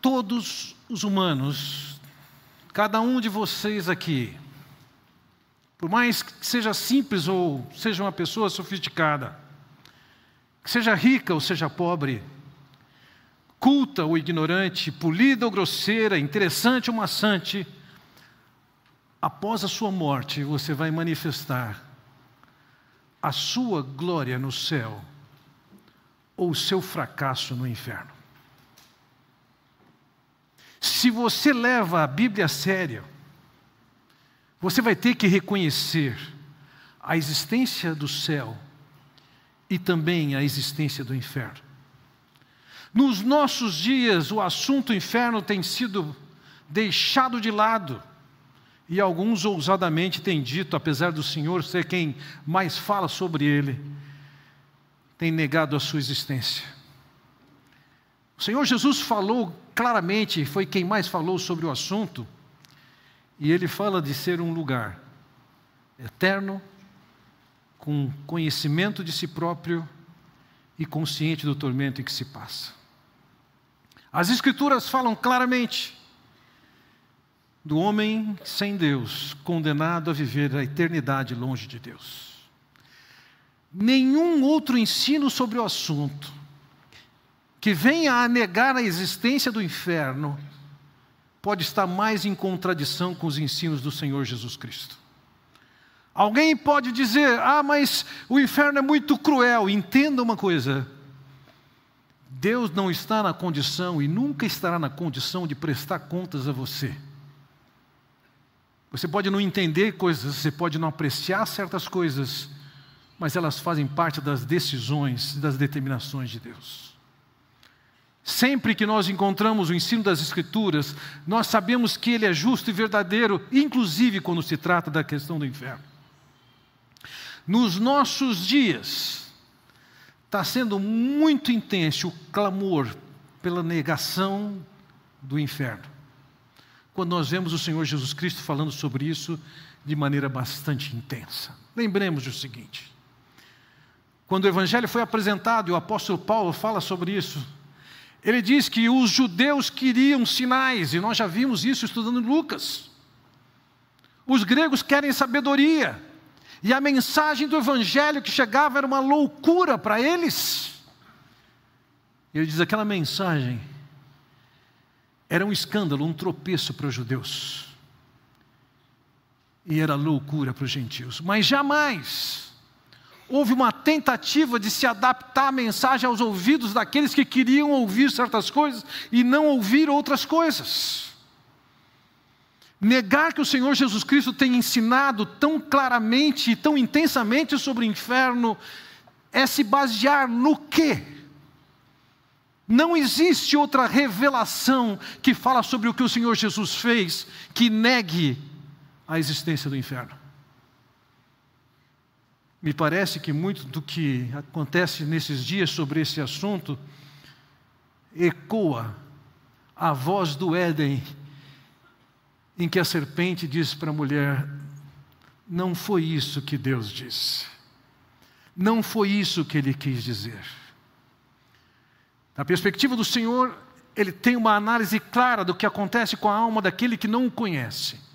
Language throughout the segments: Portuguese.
Todos os humanos, cada um de vocês aqui, por mais que seja simples ou seja uma pessoa sofisticada, que seja rica ou seja pobre, culta ou ignorante, polida ou grosseira, interessante ou maçante, após a sua morte você vai manifestar a sua glória no céu ou o seu fracasso no inferno. Se você leva a Bíblia a sério, você vai ter que reconhecer a existência do céu e também a existência do inferno. Nos nossos dias, o assunto inferno tem sido deixado de lado. E alguns ousadamente têm dito, apesar do Senhor ser quem mais fala sobre ele, tem negado a sua existência. O Senhor Jesus falou claramente, foi quem mais falou sobre o assunto, e ele fala de ser um lugar eterno, com conhecimento de si próprio e consciente do tormento em que se passa. As Escrituras falam claramente do homem sem Deus, condenado a viver a eternidade longe de Deus. Nenhum outro ensino sobre o assunto que venha a negar a existência do inferno pode estar mais em contradição com os ensinos do Senhor Jesus Cristo. Alguém pode dizer: ah, mas o inferno é muito cruel. Entenda uma coisa: Deus não está na condição e nunca estará na condição de prestar contas a você. Você pode não entender coisas, você pode não apreciar certas coisas, mas elas fazem parte das decisões, das determinações de Deus. Sempre que nós encontramos o ensino das Escrituras, nós sabemos que ele é justo e verdadeiro, inclusive quando se trata da questão do inferno. Nos nossos dias, Está sendo muito intenso o clamor pela negação do inferno. Quando nós vemos o Senhor Jesus Cristo falando sobre isso de maneira bastante intensa. Lembremos o seguinte: quando o Evangelho foi apresentado e o apóstolo Paulo fala sobre isso, ele diz que os judeus queriam sinais, e nós já vimos isso estudando Lucas. Os gregos querem sabedoria, e a mensagem do Evangelho que chegava era uma loucura para eles. Ele diz: aquela mensagem era um escândalo, um tropeço para os judeus. E era loucura para os gentios. Mas jamais houve uma tentativa de se adaptar a mensagem aos ouvidos daqueles que queriam ouvir certas coisas e não ouvir outras coisas. Negar que o Senhor Jesus Cristo tem ensinado tão claramente e tão intensamente sobre o inferno é se basear no quê? Não existe outra revelação que fala sobre o que o Senhor Jesus fez que negue a existência do inferno. Me parece que muito do que acontece nesses dias sobre esse assunto ecoa a voz do Éden em que a serpente disse para a mulher: Não foi isso que Deus disse. Não foi isso que ele quis dizer. Na perspectiva do Senhor, ele tem uma análise clara do que acontece com a alma daquele que não o conhece.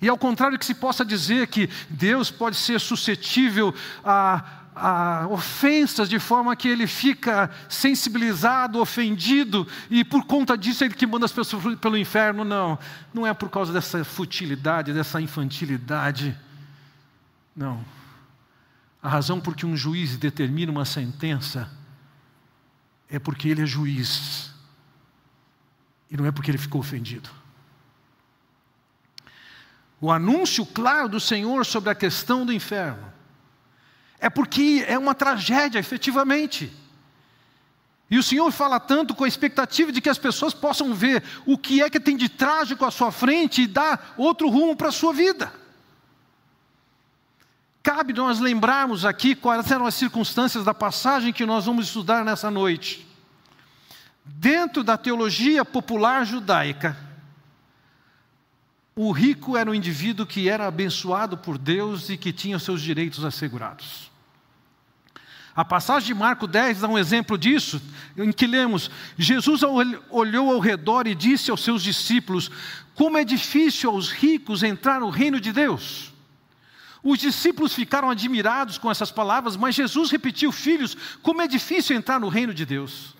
E ao contrário que se possa dizer que Deus pode ser suscetível a a ofensas de forma que ele fica sensibilizado, ofendido, e por conta disso ele que manda as pessoas pelo inferno. Não, não é por causa dessa futilidade, dessa infantilidade. Não. A razão por que um juiz determina uma sentença é porque ele é juiz, e não é porque ele ficou ofendido. O anúncio claro do Senhor sobre a questão do inferno é porque é uma tragédia, efetivamente. E o Senhor fala tanto com a expectativa de que as pessoas possam ver o que é que tem de trágico à sua frente e dar outro rumo para a sua vida. Cabe nós lembrarmos aqui quais eram as circunstâncias da passagem que nós vamos estudar nessa noite. Dentro da teologia popular judaica, o rico era um indivíduo que era abençoado por Deus e que tinha seus direitos assegurados. A passagem de Marco 10 dá um exemplo disso, em que lemos: Jesus olhou ao redor e disse aos seus discípulos: Como é difícil aos ricos entrar no reino de Deus. Os discípulos ficaram admirados com essas palavras, mas Jesus repetiu: Filhos, como é difícil entrar no reino de Deus.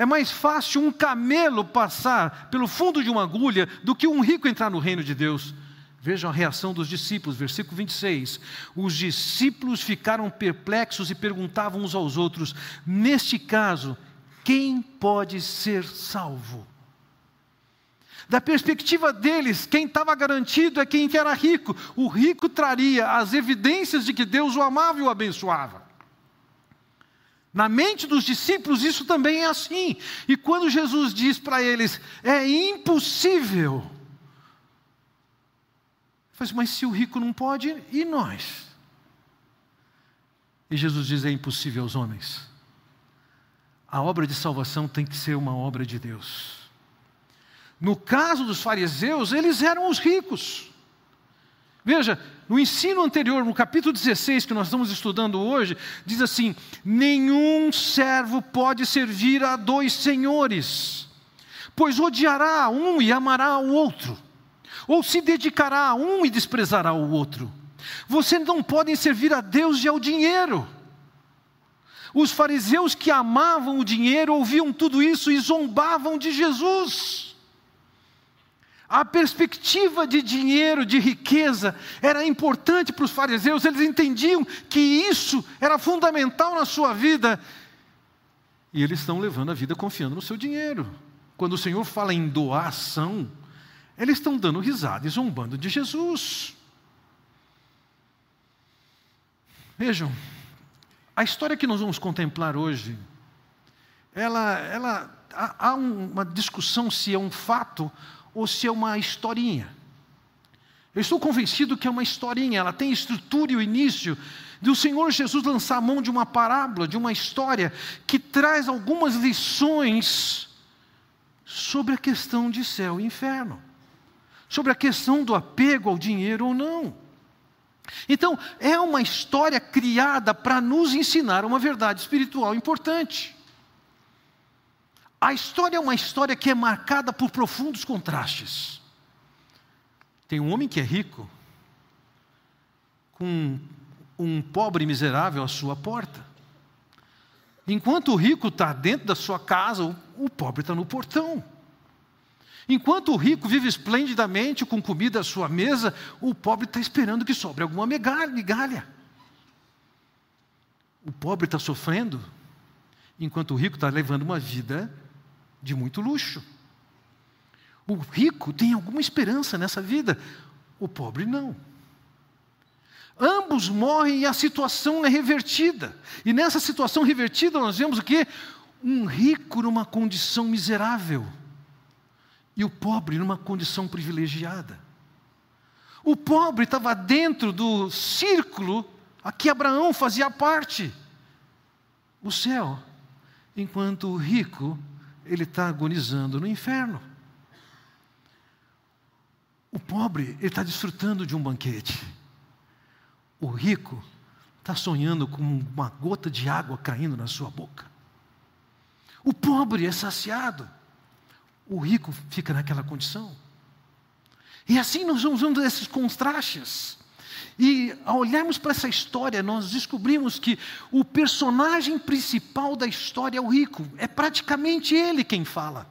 É mais fácil um camelo passar pelo fundo de uma agulha do que um rico entrar no reino de Deus. Vejam a reação dos discípulos, versículo 26. Os discípulos ficaram perplexos e perguntavam uns aos outros: Neste caso, quem pode ser salvo? Da perspectiva deles, quem estava garantido é quem era rico. O rico traria as evidências de que Deus o amava e o abençoava. Na mente dos discípulos, isso também é assim. E quando Jesus diz para eles: É impossível mas, mas se o rico não pode, e nós? E Jesus diz: é impossível aos homens. A obra de salvação tem que ser uma obra de Deus. No caso dos fariseus, eles eram os ricos. Veja, no ensino anterior, no capítulo 16 que nós estamos estudando hoje, diz assim: Nenhum servo pode servir a dois senhores, pois odiará um e amará o outro ou se dedicará a um e desprezará o outro. Vocês não podem servir a Deus e ao dinheiro. Os fariseus que amavam o dinheiro ouviam tudo isso e zombavam de Jesus. A perspectiva de dinheiro, de riqueza, era importante para os fariseus, eles entendiam que isso era fundamental na sua vida. E eles estão levando a vida confiando no seu dinheiro. Quando o Senhor fala em doação, eles estão dando risada e zombando de Jesus. Vejam, a história que nós vamos contemplar hoje, ela, ela há uma discussão se é um fato ou se é uma historinha. Eu estou convencido que é uma historinha, ela tem estrutura e o início do Senhor Jesus lançar a mão de uma parábola, de uma história que traz algumas lições sobre a questão de céu e inferno sobre a questão do apego ao dinheiro ou não. Então, é uma história criada para nos ensinar uma verdade espiritual importante. A história é uma história que é marcada por profundos contrastes. Tem um homem que é rico, com um pobre miserável à sua porta. Enquanto o rico está dentro da sua casa, o pobre está no portão. Enquanto o rico vive esplendidamente com comida à sua mesa, o pobre está esperando que sobre alguma migalha. O pobre está sofrendo, enquanto o rico está levando uma vida de muito luxo. O rico tem alguma esperança nessa vida, o pobre não. Ambos morrem e a situação é revertida. E nessa situação revertida nós vemos o que? Um rico numa condição miserável e o pobre numa condição privilegiada. O pobre estava dentro do círculo a que Abraão fazia parte, o céu, enquanto o rico ele está agonizando no inferno. O pobre ele está desfrutando de um banquete. O rico está sonhando com uma gota de água caindo na sua boca. O pobre é saciado o rico fica naquela condição. E assim nós vamos vendo esses contrastes. E ao olharmos para essa história, nós descobrimos que o personagem principal da história é o rico, é praticamente ele quem fala.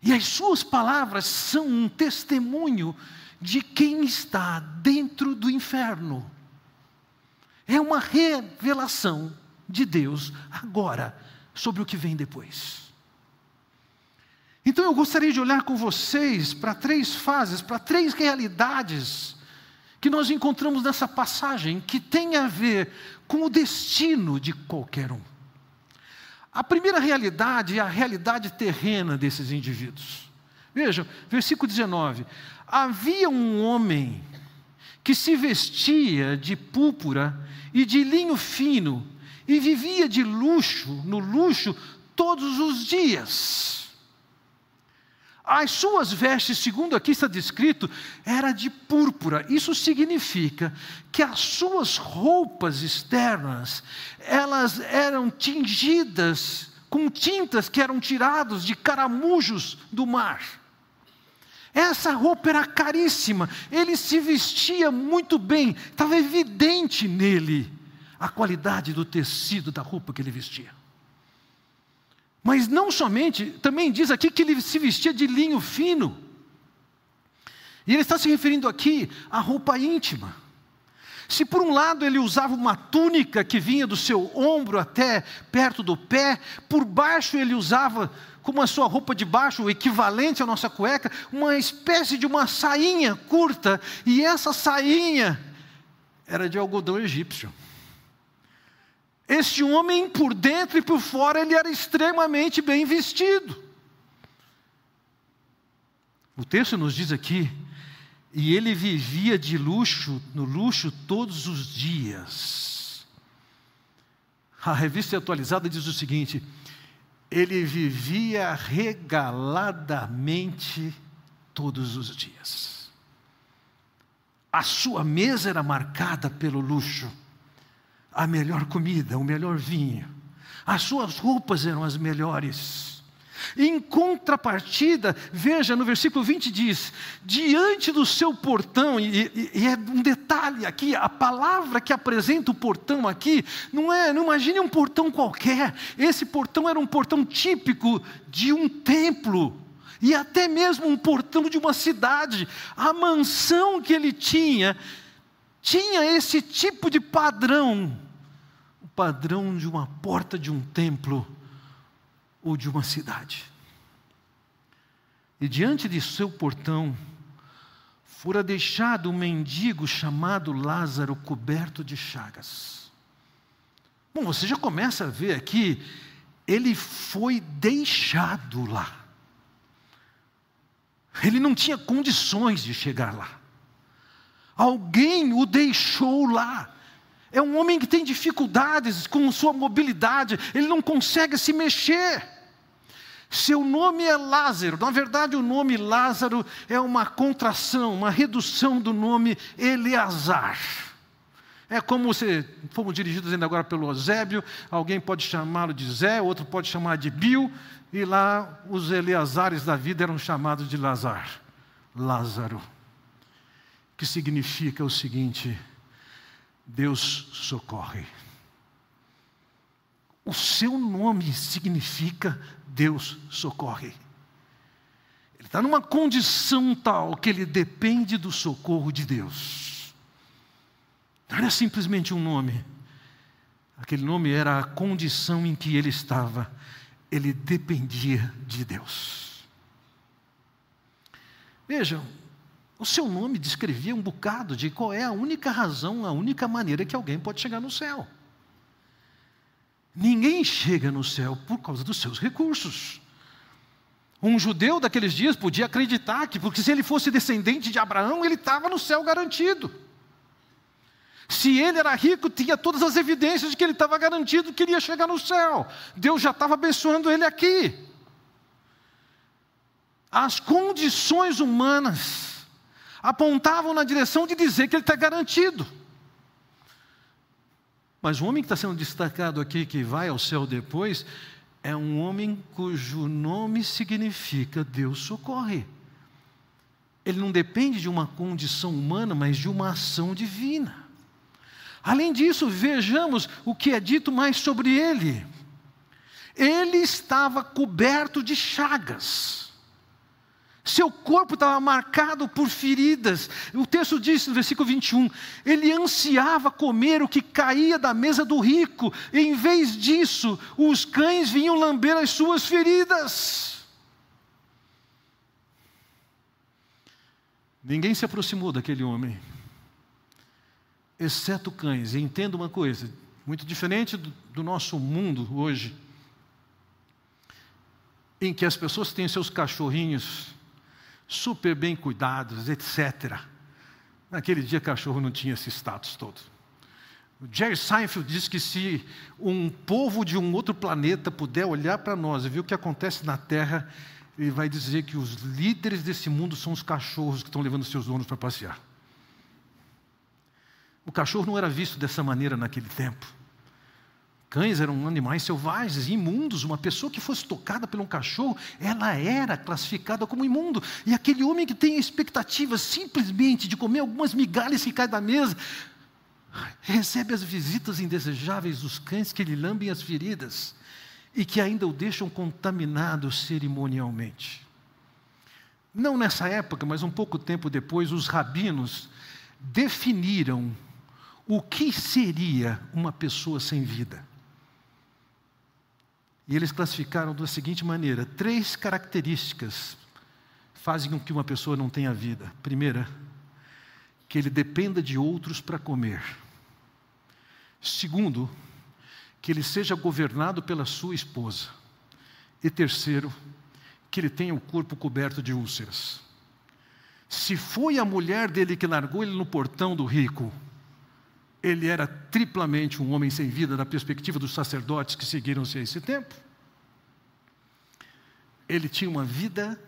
E as suas palavras são um testemunho de quem está dentro do inferno. É uma revelação de Deus agora sobre o que vem depois. Então eu gostaria de olhar com vocês para três fases, para três realidades que nós encontramos nessa passagem que tem a ver com o destino de qualquer um. A primeira realidade é a realidade terrena desses indivíduos. Vejam, versículo 19: Havia um homem que se vestia de púrpura e de linho fino e vivia de luxo, no luxo, todos os dias. As suas vestes, segundo aqui está descrito, era de púrpura. Isso significa que as suas roupas externas, elas eram tingidas com tintas que eram tiradas de caramujos do mar. Essa roupa era caríssima, ele se vestia muito bem, estava evidente nele a qualidade do tecido da roupa que ele vestia. Mas não somente, também diz aqui que ele se vestia de linho fino. E ele está se referindo aqui à roupa íntima. Se por um lado ele usava uma túnica que vinha do seu ombro até perto do pé, por baixo ele usava como a sua roupa de baixo, o equivalente à nossa cueca, uma espécie de uma sainha curta, e essa sainha era de algodão egípcio. Este homem, por dentro e por fora, ele era extremamente bem vestido. O texto nos diz aqui, e ele vivia de luxo, no luxo todos os dias. A revista atualizada diz o seguinte: ele vivia regaladamente todos os dias. A sua mesa era marcada pelo luxo, a melhor comida, o melhor vinho, as suas roupas eram as melhores. Em contrapartida, veja no versículo 20 diz: diante do seu portão, e, e, é um detalhe aqui, a palavra que apresenta o portão aqui, não é, não imagine um portão qualquer, esse portão era um portão típico de um templo, e até mesmo um portão de uma cidade. A mansão que ele tinha, tinha esse tipo de padrão, padrão de uma porta de um templo ou de uma cidade. E diante de seu portão, fora deixado um mendigo chamado Lázaro, coberto de chagas. Bom, você já começa a ver aqui, ele foi deixado lá. Ele não tinha condições de chegar lá. Alguém o deixou lá. É um homem que tem dificuldades com sua mobilidade, ele não consegue se mexer. Seu nome é Lázaro, na verdade o nome Lázaro é uma contração, uma redução do nome Eleazar. É como se fomos dirigidos ainda agora pelo Eusébio, alguém pode chamá-lo de Zé, outro pode chamar de Bio, e lá os Eleazares da vida eram chamados de Lazar, Lázaro, que significa o seguinte: Deus socorre. O seu nome significa Deus socorre. Ele está numa condição tal que ele depende do socorro de Deus. Não era simplesmente um nome. Aquele nome era a condição em que ele estava. Ele dependia de Deus. Vejam, o seu nome descrevia um bocado de qual é a única razão, a única maneira que alguém pode chegar no céu. Ninguém chega no céu por causa dos seus recursos. Um judeu daqueles dias podia acreditar que, porque se ele fosse descendente de Abraão, ele estava no céu garantido. Se ele era rico, tinha todas as evidências de que ele estava garantido que iria chegar no céu. Deus já estava abençoando ele aqui. As condições humanas apontavam na direção de dizer que ele está garantido. Mas o homem que está sendo destacado aqui, que vai ao céu depois, é um homem cujo nome significa Deus socorre. Ele não depende de uma condição humana, mas de uma ação divina. Além disso, vejamos o que é dito mais sobre ele. Ele estava coberto de chagas. Seu corpo estava marcado por feridas. O texto diz no versículo 21: ele ansiava comer o que caía da mesa do rico, e em vez disso, os cães vinham lamber as suas feridas. Ninguém se aproximou daquele homem, exceto cães. E entenda uma coisa, muito diferente do, do nosso mundo hoje, em que as pessoas têm seus cachorrinhos super bem cuidados, etc. Naquele dia, cachorro não tinha esse status todo. Jerry Seinfeld diz que se um povo de um outro planeta puder olhar para nós e ver o que acontece na Terra, ele vai dizer que os líderes desse mundo são os cachorros que estão levando seus donos para passear. O cachorro não era visto dessa maneira naquele tempo. Cães eram animais selvagens, imundos. Uma pessoa que fosse tocada por um cachorro, ela era classificada como imundo. E aquele homem que tem a expectativa simplesmente de comer algumas migalhas que caem da mesa, recebe as visitas indesejáveis dos cães que lhe lambem as feridas e que ainda o deixam contaminado cerimonialmente. Não nessa época, mas um pouco tempo depois, os rabinos definiram o que seria uma pessoa sem vida. E eles classificaram da seguinte maneira: três características fazem com que uma pessoa não tenha vida. Primeira, que ele dependa de outros para comer. Segundo, que ele seja governado pela sua esposa. E terceiro, que ele tenha o corpo coberto de úlceras. Se foi a mulher dele que largou ele no portão do rico, ele era triplamente um homem sem vida, da perspectiva dos sacerdotes que seguiram-se a esse tempo. Ele tinha uma vida,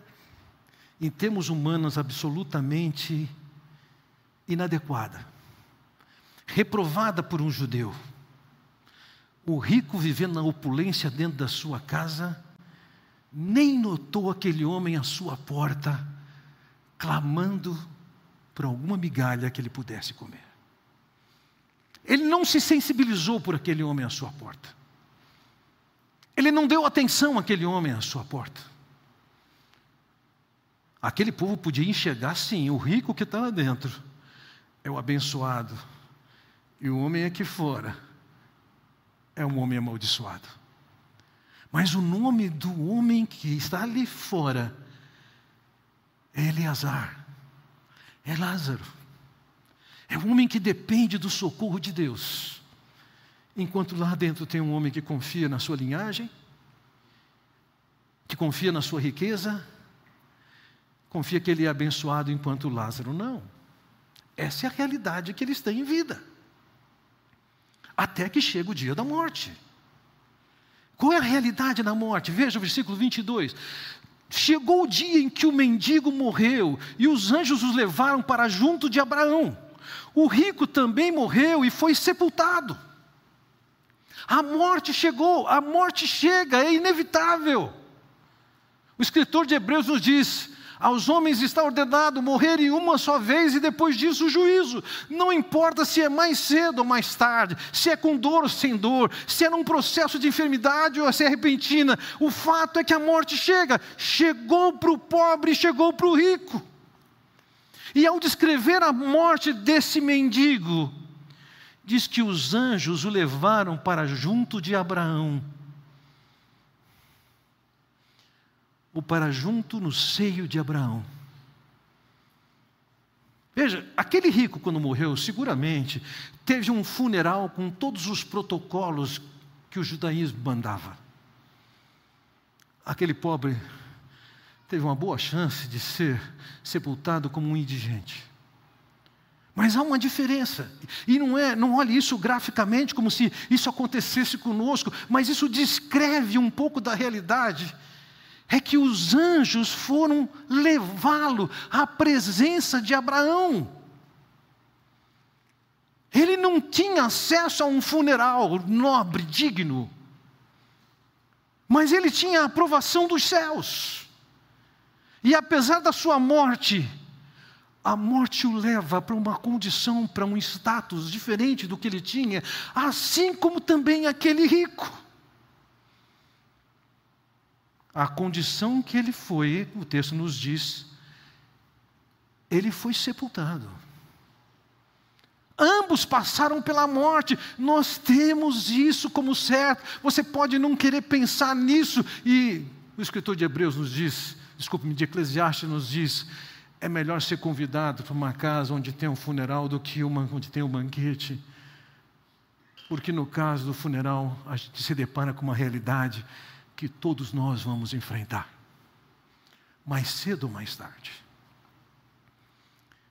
em termos humanos, absolutamente inadequada, reprovada por um judeu. O rico vivendo na opulência dentro da sua casa, nem notou aquele homem à sua porta, clamando por alguma migalha que ele pudesse comer. Ele não se sensibilizou por aquele homem à sua porta. Ele não deu atenção àquele homem à sua porta. Aquele povo podia enxergar, sim, o rico que está lá dentro é o abençoado, e o homem aqui fora é um homem amaldiçoado. Mas o nome do homem que está ali fora é Eleazar, é Lázaro. É um homem que depende do socorro de Deus. Enquanto lá dentro tem um homem que confia na sua linhagem, que confia na sua riqueza, confia que ele é abençoado enquanto Lázaro não. Essa é a realidade que eles têm em vida. Até que chega o dia da morte. Qual é a realidade da morte? Veja o versículo 22. Chegou o dia em que o mendigo morreu e os anjos os levaram para junto de Abraão. O rico também morreu e foi sepultado. A morte chegou, a morte chega, é inevitável. O escritor de Hebreus nos diz: aos homens está ordenado morrerem uma só vez e depois disso o juízo. Não importa se é mais cedo ou mais tarde, se é com dor ou sem dor, se é num processo de enfermidade ou se é repentina. O fato é que a morte chega. Chegou para o pobre, chegou para o rico. E ao descrever a morte desse mendigo, diz que os anjos o levaram para junto de Abraão, ou para junto no seio de Abraão. Veja, aquele rico, quando morreu, seguramente teve um funeral com todos os protocolos que o judaísmo mandava. Aquele pobre teve uma boa chance de ser sepultado como um indigente. Mas há uma diferença. E não é, não olhe isso graficamente como se isso acontecesse conosco, mas isso descreve um pouco da realidade. É que os anjos foram levá-lo à presença de Abraão. Ele não tinha acesso a um funeral nobre, digno, mas ele tinha a aprovação dos céus. E apesar da sua morte, a morte o leva para uma condição, para um status diferente do que ele tinha, assim como também aquele rico. A condição que ele foi, o texto nos diz, ele foi sepultado. Ambos passaram pela morte, nós temos isso como certo. Você pode não querer pensar nisso, e o escritor de Hebreus nos diz desculpe-me, de Eclesiastes nos diz: é melhor ser convidado para uma casa onde tem um funeral do que uma onde tem um banquete. Porque no caso do funeral, a gente se depara com uma realidade que todos nós vamos enfrentar, mais cedo ou mais tarde.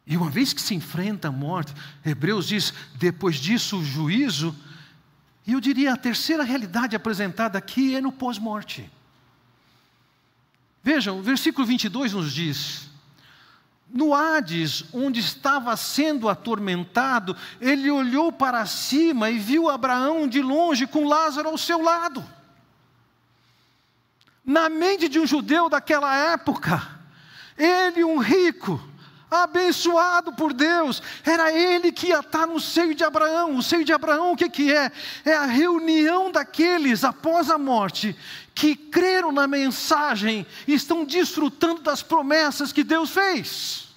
E uma vez que se enfrenta a morte, Hebreus diz: depois disso o juízo, e eu diria a terceira realidade apresentada aqui é no pós-morte. Vejam, o versículo 22 nos diz: no Hades, onde estava sendo atormentado, ele olhou para cima e viu Abraão de longe com Lázaro ao seu lado. Na mente de um judeu daquela época, ele, um rico, abençoado por Deus, era ele que ia estar no seio de Abraão. O seio de Abraão, o que, que é? É a reunião daqueles após a morte que creram na mensagem e estão desfrutando das promessas que Deus fez.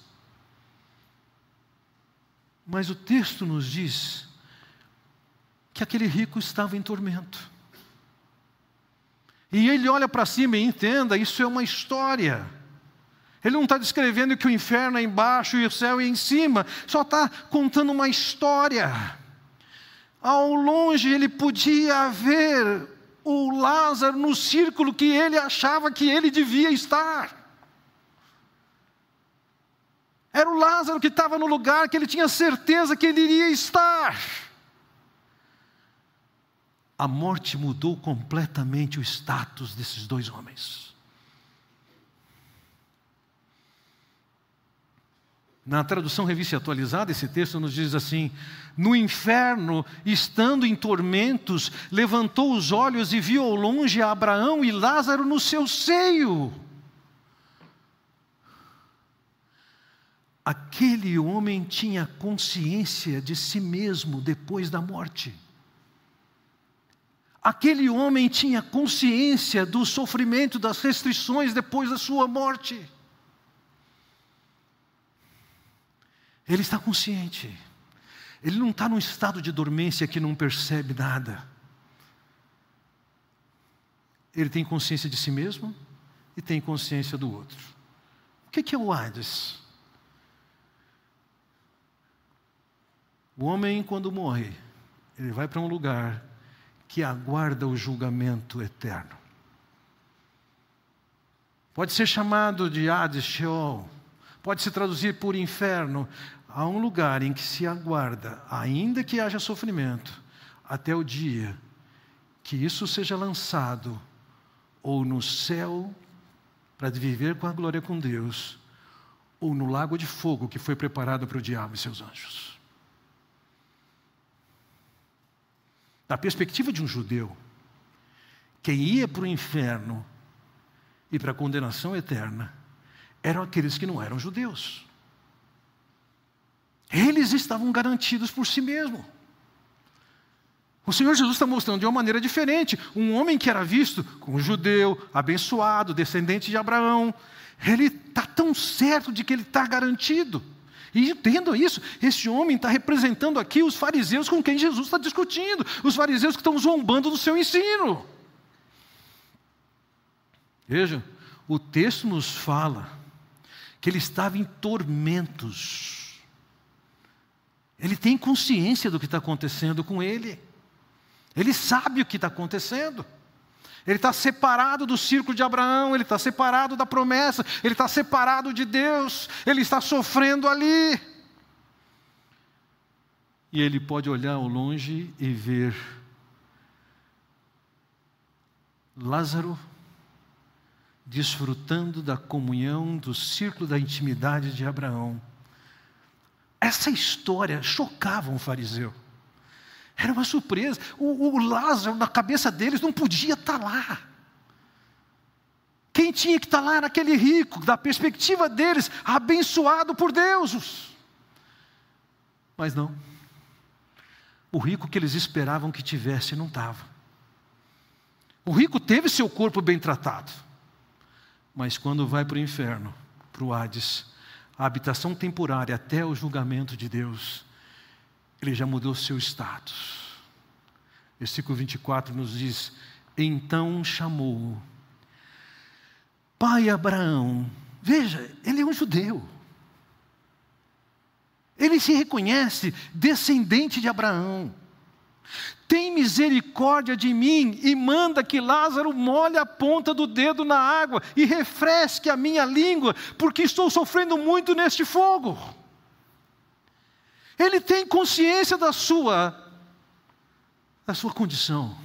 Mas o texto nos diz que aquele rico estava em tormento. E ele olha para cima e entenda: isso é uma história. Ele não está descrevendo que o inferno é embaixo e o céu é em cima, só está contando uma história. Ao longe ele podia ver o Lázaro no círculo que ele achava que ele devia estar. Era o Lázaro que estava no lugar que ele tinha certeza que ele iria estar. A morte mudou completamente o status desses dois homens. Na tradução revista atualizada, esse texto nos diz assim: No inferno, estando em tormentos, levantou os olhos e viu ao longe Abraão e Lázaro no seu seio. Aquele homem tinha consciência de si mesmo depois da morte. Aquele homem tinha consciência do sofrimento, das restrições depois da sua morte. Ele está consciente. Ele não está num estado de dormência que não percebe nada. Ele tem consciência de si mesmo e tem consciência do outro. O que é o Hades? O homem, quando morre, ele vai para um lugar que aguarda o julgamento eterno. Pode ser chamado de Hades, Sheol, pode se traduzir por inferno, há um lugar em que se aguarda, ainda que haja sofrimento, até o dia que isso seja lançado ou no céu para viver com a glória com Deus, ou no lago de fogo que foi preparado para o diabo e seus anjos. Da perspectiva de um judeu, quem ia para o inferno e para a condenação eterna eram aqueles que não eram judeus. Eles estavam garantidos por si mesmo. O Senhor Jesus está mostrando de uma maneira diferente. Um homem que era visto como judeu, abençoado, descendente de Abraão, ele está tão certo de que ele está garantido. E entendam isso, esse homem está representando aqui os fariseus com quem Jesus está discutindo, os fariseus que estão zombando do seu ensino. Veja, o texto nos fala que ele estava em tormentos. Ele tem consciência do que está acontecendo com ele. Ele sabe o que está acontecendo. Ele está separado do círculo de Abraão, ele está separado da promessa, ele está separado de Deus, ele está sofrendo ali. E ele pode olhar ao longe e ver Lázaro desfrutando da comunhão, do círculo da intimidade de Abraão. Essa história chocava um fariseu. Era uma surpresa. O, o Lázaro, na cabeça deles, não podia estar lá. Quem tinha que estar lá era aquele rico, da perspectiva deles, abençoado por Deus. Mas não. O rico que eles esperavam que tivesse não estava. O rico teve seu corpo bem tratado. Mas quando vai para o inferno, para o Hades, a habitação temporária até o julgamento de Deus, ele já mudou seu status. Versículo 24 nos diz: Então chamou Pai Abraão. Veja, ele é um judeu. Ele se reconhece descendente de Abraão tem misericórdia de mim e manda que Lázaro molhe a ponta do dedo na água e refresque a minha língua, porque estou sofrendo muito neste fogo. Ele tem consciência da sua da sua condição.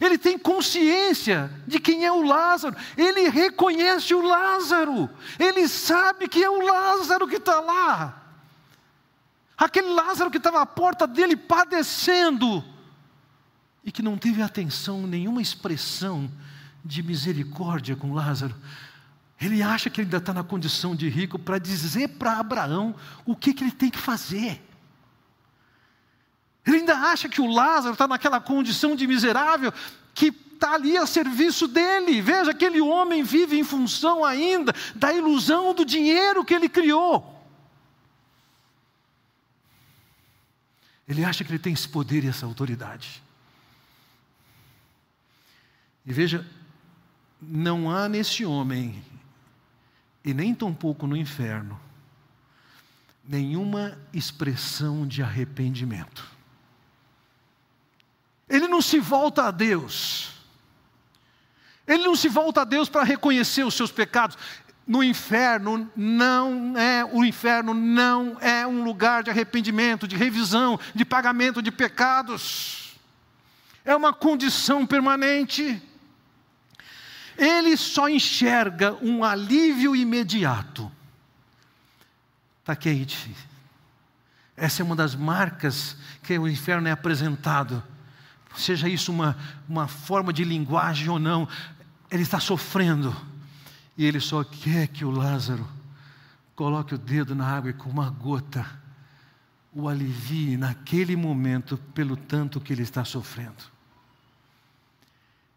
Ele tem consciência de quem é o Lázaro. Ele reconhece o Lázaro. Ele sabe que é o Lázaro que está lá. Aquele Lázaro que estava à porta dele padecendo e que não teve atenção, nenhuma expressão de misericórdia com Lázaro. Ele acha que ele ainda está na condição de rico para dizer para Abraão o que, que ele tem que fazer. Ele ainda acha que o Lázaro está naquela condição de miserável que está ali a serviço dele. Veja, aquele homem vive em função ainda da ilusão do dinheiro que ele criou. Ele acha que ele tem esse poder e essa autoridade. E veja, não há nesse homem, e nem tampouco no inferno, nenhuma expressão de arrependimento. Ele não se volta a Deus. Ele não se volta a Deus para reconhecer os seus pecados. No inferno não é, o inferno não é um lugar de arrependimento, de revisão, de pagamento de pecados. É uma condição permanente. Ele só enxerga um alívio imediato. Está quente. Essa é uma das marcas que o inferno é apresentado seja isso uma, uma forma de linguagem ou não, ele está sofrendo. E ele só quer que o Lázaro coloque o dedo na água e com uma gota o alivie naquele momento pelo tanto que ele está sofrendo.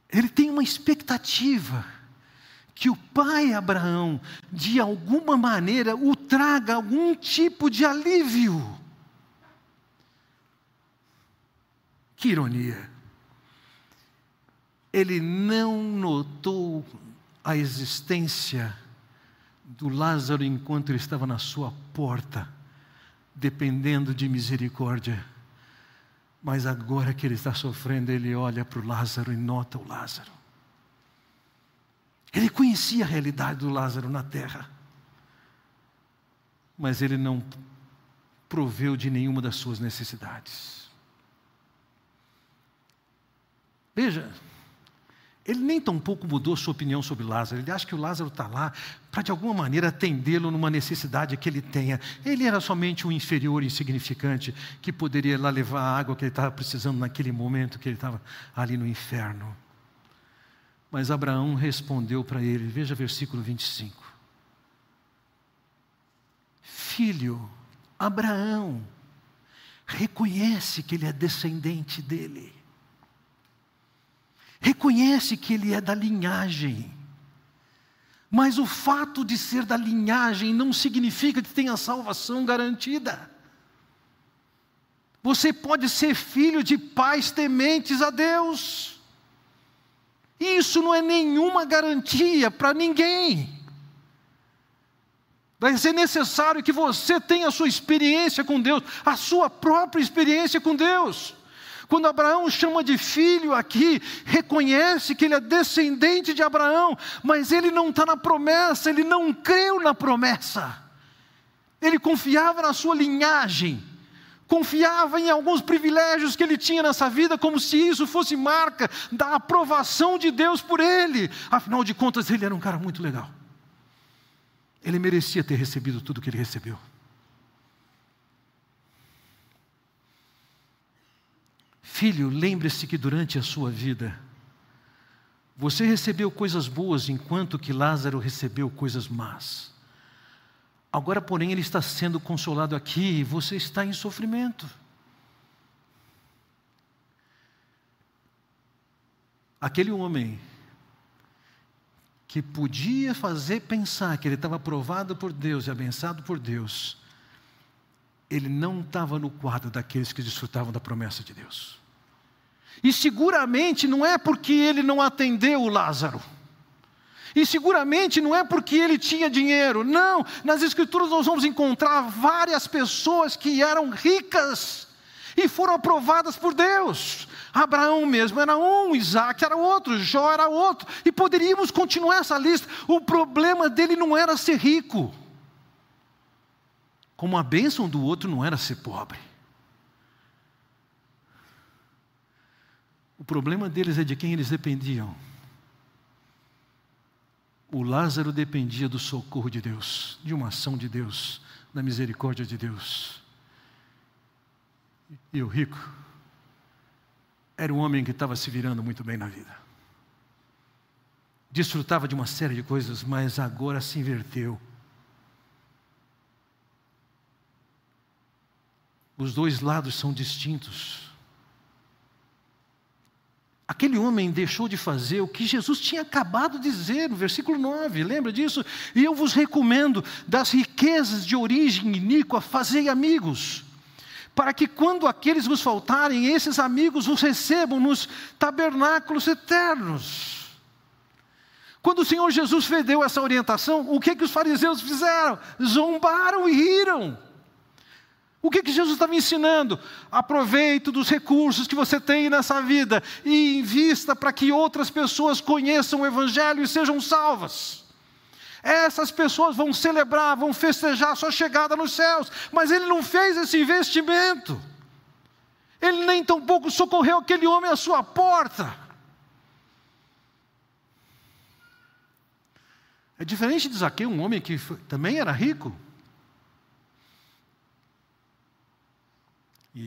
Ele tem uma expectativa que o pai Abraão, de alguma maneira, o traga algum tipo de alívio. Que ironia. Ele não notou a existência do Lázaro enquanto ele estava na sua porta, dependendo de misericórdia. Mas agora que ele está sofrendo, ele olha para o Lázaro e nota o Lázaro. Ele conhecia a realidade do Lázaro na terra, mas ele não proveu de nenhuma das suas necessidades. Veja, ele nem tampouco mudou sua opinião sobre Lázaro. Ele acha que o Lázaro está lá para, de alguma maneira, atendê-lo numa necessidade que ele tenha. Ele era somente um inferior insignificante que poderia lá levar a água que ele estava precisando naquele momento que ele estava ali no inferno. Mas Abraão respondeu para ele, veja versículo 25: Filho, Abraão, reconhece que ele é descendente dele reconhece que ele é da linhagem. Mas o fato de ser da linhagem não significa que tenha salvação garantida. Você pode ser filho de pais tementes a Deus. Isso não é nenhuma garantia para ninguém. Vai ser necessário que você tenha a sua experiência com Deus, a sua própria experiência com Deus. Quando Abraão chama de filho aqui, reconhece que ele é descendente de Abraão, mas ele não está na promessa, ele não creu na promessa. Ele confiava na sua linhagem, confiava em alguns privilégios que ele tinha nessa vida, como se isso fosse marca da aprovação de Deus por ele. Afinal de contas, ele era um cara muito legal. Ele merecia ter recebido tudo que ele recebeu. Filho, lembre-se que durante a sua vida, você recebeu coisas boas enquanto que Lázaro recebeu coisas más. Agora, porém, ele está sendo consolado aqui e você está em sofrimento. Aquele homem que podia fazer pensar que ele estava aprovado por Deus e abençoado por Deus, ele não estava no quadro daqueles que desfrutavam da promessa de Deus. E seguramente não é porque ele não atendeu o Lázaro. E seguramente não é porque ele tinha dinheiro. Não, nas Escrituras nós vamos encontrar várias pessoas que eram ricas e foram aprovadas por Deus. Abraão mesmo era um, Isaac era outro, Jó era outro. E poderíamos continuar essa lista. O problema dele não era ser rico, como a bênção do outro não era ser pobre. O problema deles é de quem eles dependiam. O Lázaro dependia do socorro de Deus, de uma ação de Deus, da misericórdia de Deus. E o rico era um homem que estava se virando muito bem na vida. Desfrutava de uma série de coisas, mas agora se inverteu. Os dois lados são distintos. Aquele homem deixou de fazer o que Jesus tinha acabado de dizer no versículo 9, lembra disso? E eu vos recomendo, das riquezas de origem iníqua, fazei amigos, para que quando aqueles vos faltarem, esses amigos vos recebam nos tabernáculos eternos. Quando o Senhor Jesus deu essa orientação, o que, que os fariseus fizeram? Zombaram e riram. O que, que Jesus estava ensinando? Aproveite dos recursos que você tem nessa vida e invista para que outras pessoas conheçam o Evangelho e sejam salvas. Essas pessoas vão celebrar, vão festejar a sua chegada nos céus, mas ele não fez esse investimento. Ele nem tampouco socorreu aquele homem à sua porta. É diferente de Zaqueu, um homem que também era rico.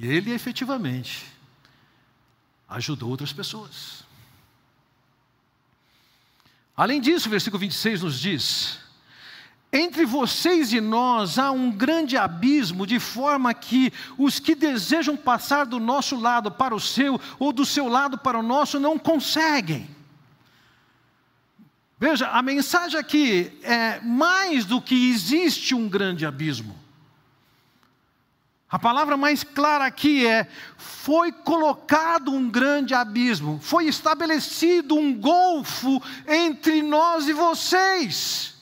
E ele efetivamente ajudou outras pessoas. Além disso, o versículo 26 nos diz: Entre vocês e nós há um grande abismo, de forma que os que desejam passar do nosso lado para o seu, ou do seu lado para o nosso, não conseguem. Veja, a mensagem aqui é mais do que existe um grande abismo. A palavra mais clara aqui é: foi colocado um grande abismo, foi estabelecido um golfo entre nós e vocês.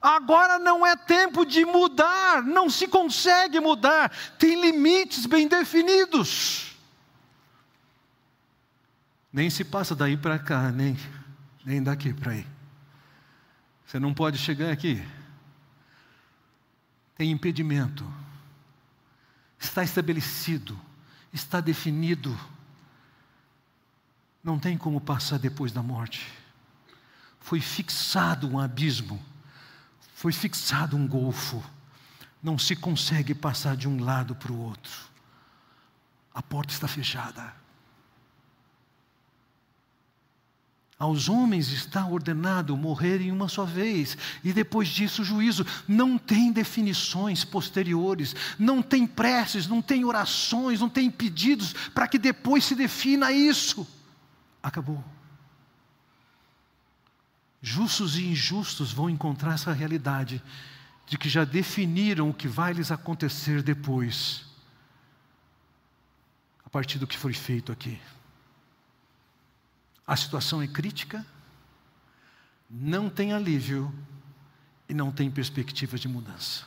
Agora não é tempo de mudar, não se consegue mudar, tem limites bem definidos. Nem se passa daí para cá, nem, nem daqui para aí. Você não pode chegar aqui. Tem impedimento está estabelecido, está definido. Não tem como passar depois da morte. Foi fixado um abismo, foi fixado um golfo. Não se consegue passar de um lado para o outro. A porta está fechada. Aos homens está ordenado morrerem uma só vez, e depois disso o juízo. Não tem definições posteriores, não tem preces, não tem orações, não tem pedidos para que depois se defina isso. Acabou. Justos e injustos vão encontrar essa realidade de que já definiram o que vai lhes acontecer depois, a partir do que foi feito aqui a situação é crítica, não tem alívio e não tem perspectiva de mudança.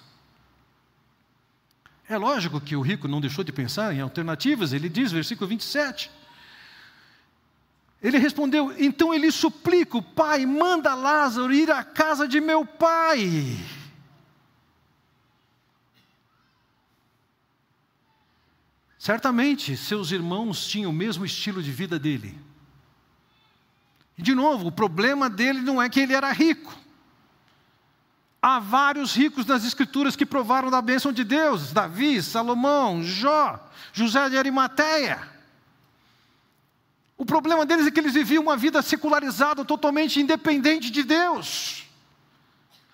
É lógico que o rico não deixou de pensar em alternativas, ele diz, versículo 27. Ele respondeu: Então ele suplica o pai, manda Lázaro ir à casa de meu pai. Certamente seus irmãos tinham o mesmo estilo de vida dele. E de novo, o problema dele não é que ele era rico. Há vários ricos nas Escrituras que provaram da bênção de Deus: Davi, Salomão, Jó, José de Arimateia. O problema deles é que eles viviam uma vida secularizada, totalmente independente de Deus.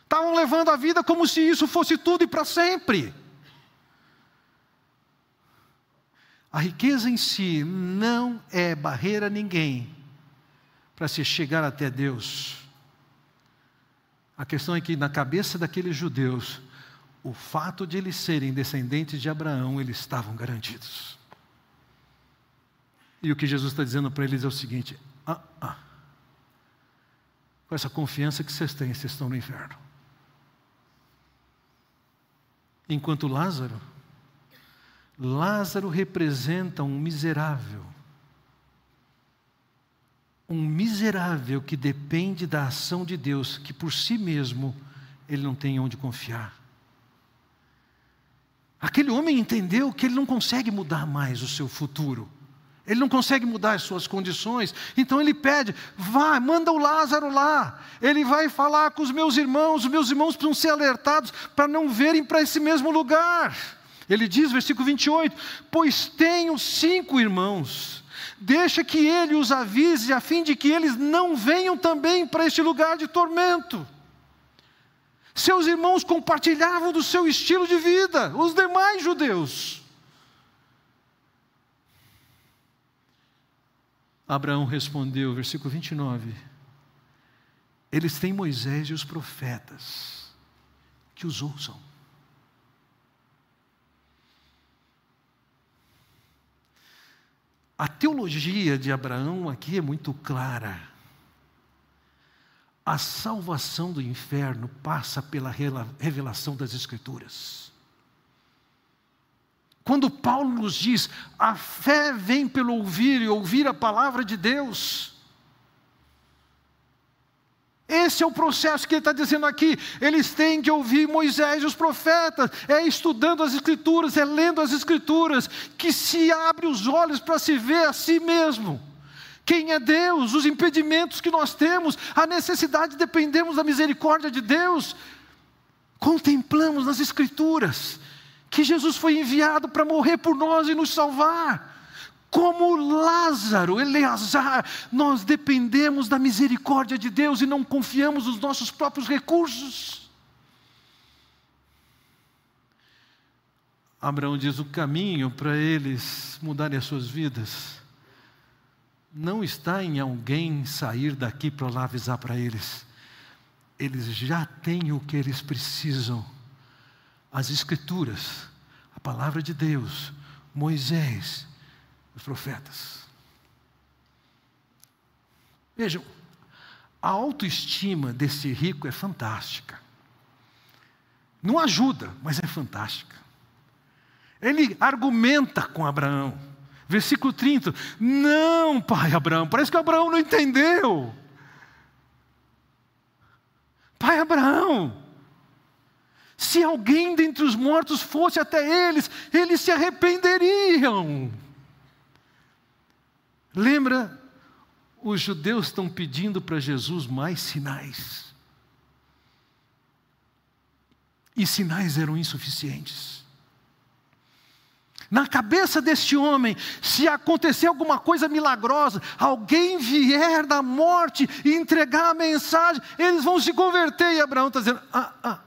Estavam levando a vida como se isso fosse tudo e para sempre. A riqueza em si não é barreira a ninguém para se chegar até Deus. A questão é que na cabeça daqueles judeus, o fato de eles serem descendentes de Abraão, eles estavam garantidos. E o que Jesus está dizendo para eles é o seguinte: ah, ah, com essa confiança que vocês têm, vocês estão no inferno. Enquanto Lázaro, Lázaro representa um miserável, um miserável que depende da ação de Deus, que por si mesmo ele não tem onde confiar. Aquele homem entendeu que ele não consegue mudar mais o seu futuro, Ele não consegue mudar as suas condições, então ele pede: vai, manda o Lázaro lá. Ele vai falar com os meus irmãos, os meus irmãos precisam ser alertados para não verem para esse mesmo lugar. Ele diz, versículo 28, pois tenho cinco irmãos, deixa que ele os avise, a fim de que eles não venham também para este lugar de tormento. Seus irmãos compartilhavam do seu estilo de vida, os demais judeus. Abraão respondeu, versículo 29, eles têm Moisés e os profetas, que os ouçam. A teologia de Abraão aqui é muito clara. A salvação do inferno passa pela revelação das Escrituras. Quando Paulo nos diz, a fé vem pelo ouvir e ouvir a palavra de Deus. Esse é o processo que ele está dizendo aqui. Eles têm que ouvir Moisés e os profetas. É estudando as Escrituras, é lendo as Escrituras, que se abre os olhos para se ver a si mesmo. Quem é Deus, os impedimentos que nós temos, a necessidade de dependermos da misericórdia de Deus. Contemplamos nas Escrituras que Jesus foi enviado para morrer por nós e nos salvar. Como Lázaro, Eleazar, nós dependemos da misericórdia de Deus e não confiamos nos nossos próprios recursos. Abraão diz: o caminho para eles mudarem as suas vidas não está em alguém sair daqui para lá avisar para eles. Eles já têm o que eles precisam. As Escrituras, a palavra de Deus, Moisés, os profetas. Vejam, a autoestima desse rico é fantástica. Não ajuda, mas é fantástica. Ele argumenta com Abraão. Versículo 30. Não, pai Abraão, parece que Abraão não entendeu. Pai Abraão, se alguém dentre os mortos fosse até eles, eles se arrependeriam. Lembra, os judeus estão pedindo para Jesus mais sinais. E sinais eram insuficientes. Na cabeça deste homem, se acontecer alguma coisa milagrosa, alguém vier da morte e entregar a mensagem, eles vão se converter. E Abraão está dizendo: ah, ah,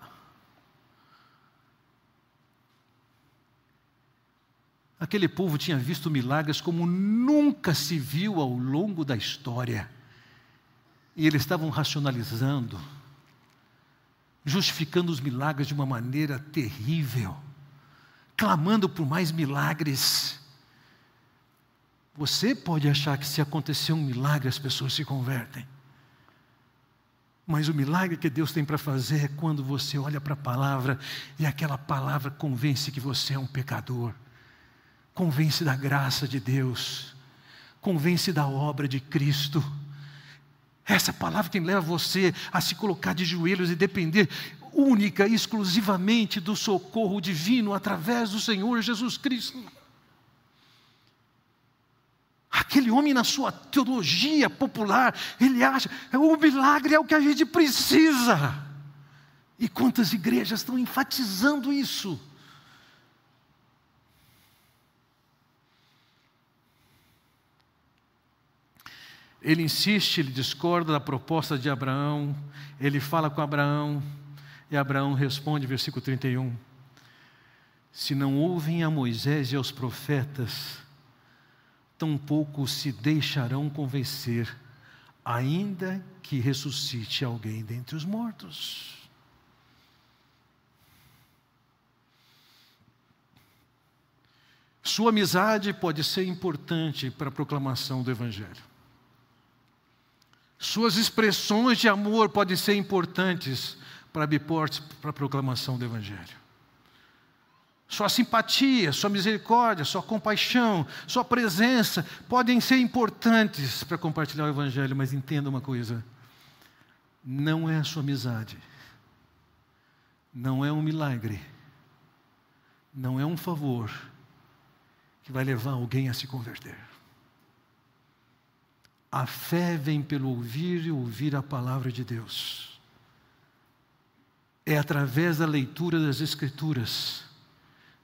Aquele povo tinha visto milagres como nunca se viu ao longo da história. E eles estavam racionalizando, justificando os milagres de uma maneira terrível, clamando por mais milagres. Você pode achar que se acontecer um milagre as pessoas se convertem. Mas o milagre que Deus tem para fazer é quando você olha para a palavra e aquela palavra convence que você é um pecador convence da graça de Deus, convence da obra de Cristo. Essa palavra que leva você a se colocar de joelhos e depender única e exclusivamente do socorro divino através do Senhor Jesus Cristo. Aquele homem, na sua teologia popular, ele acha o milagre é o que a gente precisa. E quantas igrejas estão enfatizando isso? Ele insiste, ele discorda da proposta de Abraão, ele fala com Abraão, e Abraão responde, versículo 31. Se não ouvem a Moisés e aos profetas, tampouco se deixarão convencer, ainda que ressuscite alguém dentre os mortos. Sua amizade pode ser importante para a proclamação do Evangelho. Suas expressões de amor podem ser importantes para abrir portas para a proclamação do Evangelho. Sua simpatia, sua misericórdia, sua compaixão, sua presença podem ser importantes para compartilhar o Evangelho, mas entenda uma coisa: não é a sua amizade, não é um milagre, não é um favor que vai levar alguém a se converter. A fé vem pelo ouvir e ouvir a palavra de Deus. É através da leitura das Escrituras,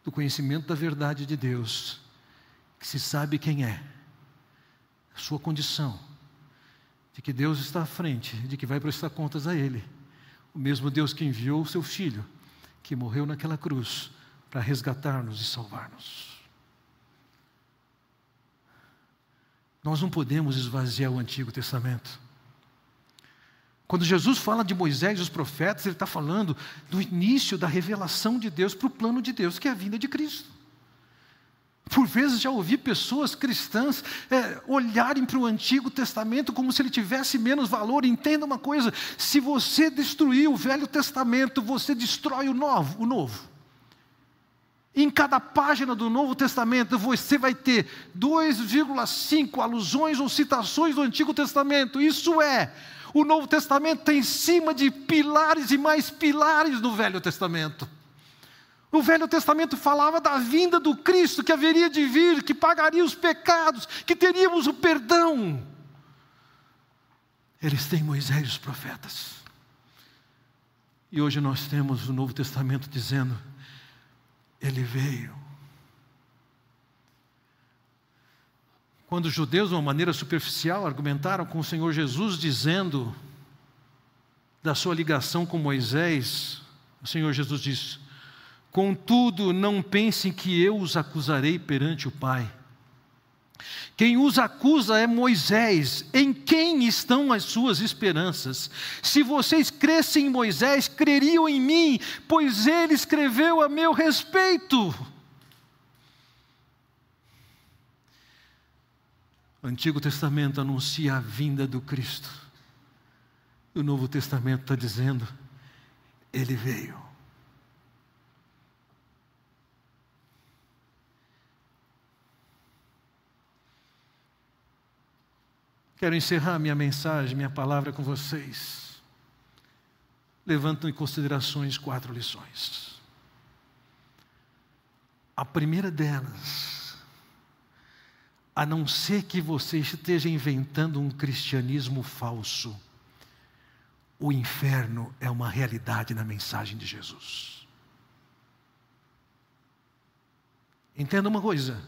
do conhecimento da verdade de Deus, que se sabe quem é, a sua condição, de que Deus está à frente, de que vai prestar contas a Ele. O mesmo Deus que enviou o seu Filho, que morreu naquela cruz para resgatar-nos e salvar-nos. Nós não podemos esvaziar o Antigo Testamento. Quando Jesus fala de Moisés e os profetas, ele está falando do início da revelação de Deus para o plano de Deus, que é a vinda de Cristo. Por vezes já ouvi pessoas cristãs é, olharem para o Antigo Testamento como se ele tivesse menos valor. Entenda uma coisa: se você destruir o Velho Testamento, você destrói o Novo. O novo. Em cada página do Novo Testamento você vai ter 2,5 alusões ou citações do Antigo Testamento. Isso é, o Novo Testamento tem em cima de pilares e mais pilares do Velho Testamento. O Velho Testamento falava da vinda do Cristo que haveria de vir, que pagaria os pecados, que teríamos o perdão. Eles têm Moisés e os profetas. E hoje nós temos o Novo Testamento dizendo: ele veio. Quando os judeus, de uma maneira superficial, argumentaram com o Senhor Jesus, dizendo da sua ligação com Moisés, o Senhor Jesus disse: Contudo, não pensem que eu os acusarei perante o Pai. Quem os acusa é Moisés, em quem estão as suas esperanças? Se vocês crescem em Moisés, creriam em mim, pois ele escreveu a meu respeito. O Antigo Testamento anuncia a vinda do Cristo, o Novo Testamento está dizendo, ele veio. Quero encerrar minha mensagem, minha palavra com vocês, levantando em considerações quatro lições. A primeira delas, a não ser que você esteja inventando um cristianismo falso, o inferno é uma realidade na mensagem de Jesus. Entenda uma coisa,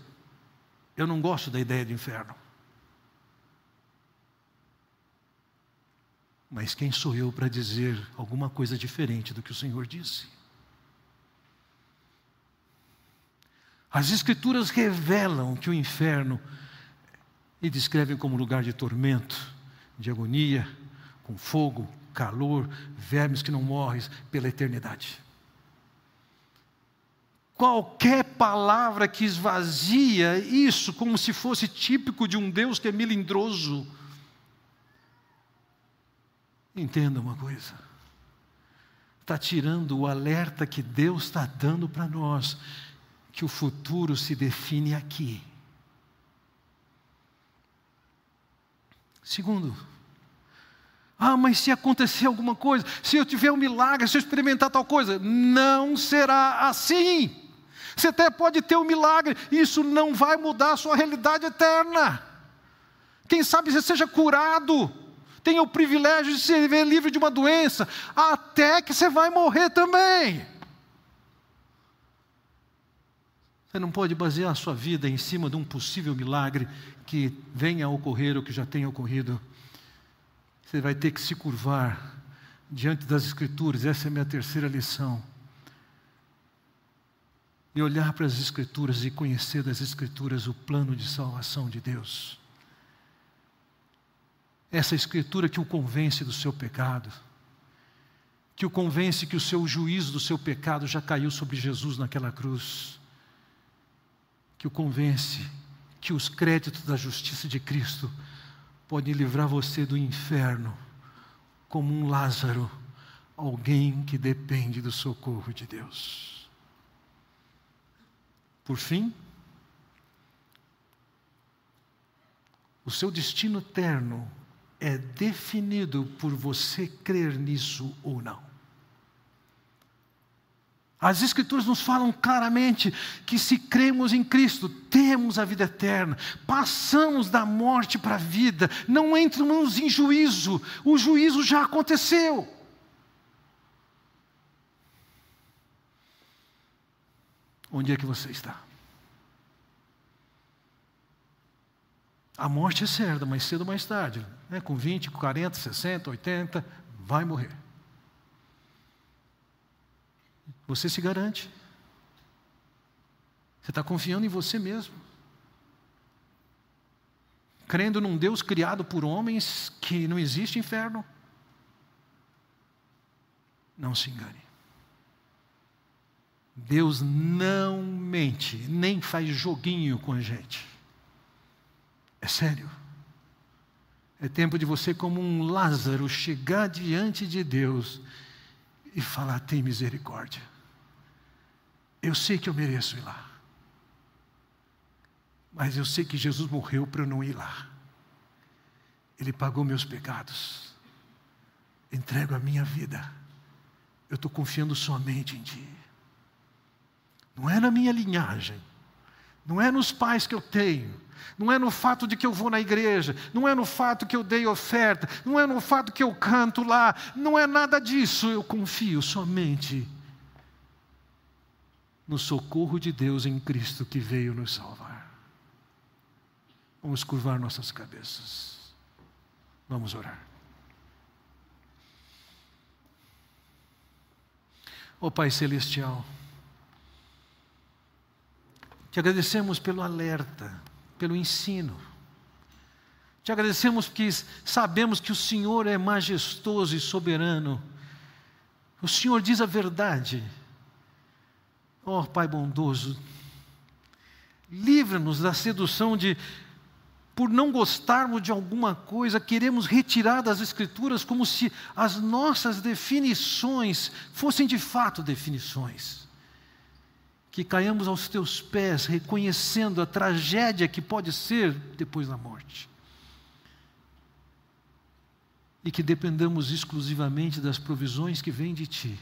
eu não gosto da ideia de inferno. Mas quem sou eu para dizer alguma coisa diferente do que o Senhor disse? As Escrituras revelam que o inferno e descrevem como lugar de tormento, de agonia, com fogo, calor, vermes que não morrem pela eternidade. Qualquer palavra que esvazia isso como se fosse típico de um Deus que é melindroso, Entenda uma coisa. Está tirando o alerta que Deus está dando para nós, que o futuro se define aqui. Segundo, ah, mas se acontecer alguma coisa, se eu tiver um milagre, se eu experimentar tal coisa, não será assim. Você até pode ter um milagre, isso não vai mudar a sua realidade eterna. Quem sabe você seja curado, tem o privilégio de ser livre de uma doença, até que você vai morrer também. Você não pode basear a sua vida em cima de um possível milagre que venha a ocorrer ou que já tenha ocorrido. Você vai ter que se curvar diante das Escrituras, essa é a minha terceira lição. E olhar para as Escrituras e conhecer das Escrituras o plano de salvação de Deus essa escritura que o convence do seu pecado, que o convence que o seu juízo do seu pecado já caiu sobre Jesus naquela cruz, que o convence que os créditos da justiça de Cristo podem livrar você do inferno, como um Lázaro, alguém que depende do socorro de Deus. Por fim, o seu destino eterno é definido por você crer nisso ou não. As Escrituras nos falam claramente que se cremos em Cristo, temos a vida eterna, passamos da morte para a vida, não entramos em juízo, o juízo já aconteceu. Onde é que você está? A morte é certa, mais cedo ou mais tarde, né? com 20, 40, 60, 80, vai morrer. Você se garante. Você está confiando em você mesmo. Crendo num Deus criado por homens que não existe inferno. Não se engane. Deus não mente, nem faz joguinho com a gente. É sério. É tempo de você, como um Lázaro, chegar diante de Deus e falar: tem misericórdia. Eu sei que eu mereço ir lá. Mas eu sei que Jesus morreu para eu não ir lá. Ele pagou meus pecados. Entrego a minha vida. Eu estou confiando somente em Ti. Não é na minha linhagem. Não é nos pais que eu tenho. Não é no fato de que eu vou na igreja, não é no fato que eu dei oferta, não é no fato que eu canto lá, não é nada disso. Eu confio somente no socorro de Deus em Cristo que veio nos salvar. Vamos curvar nossas cabeças. Vamos orar. Ó oh, Pai Celestial, te agradecemos pelo alerta, pelo ensino. Te agradecemos porque sabemos que o Senhor é majestoso e soberano. O Senhor diz a verdade Ó oh, Pai bondoso, livra-nos da sedução de, por não gostarmos de alguma coisa, queremos retirar das Escrituras como se as nossas definições fossem de fato definições. Que caiamos aos teus pés, reconhecendo a tragédia que pode ser depois da morte. E que dependamos exclusivamente das provisões que vêm de Ti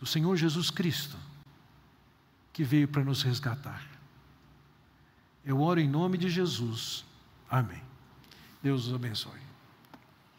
do Senhor Jesus Cristo, que veio para nos resgatar. Eu oro em nome de Jesus. Amém. Deus os abençoe.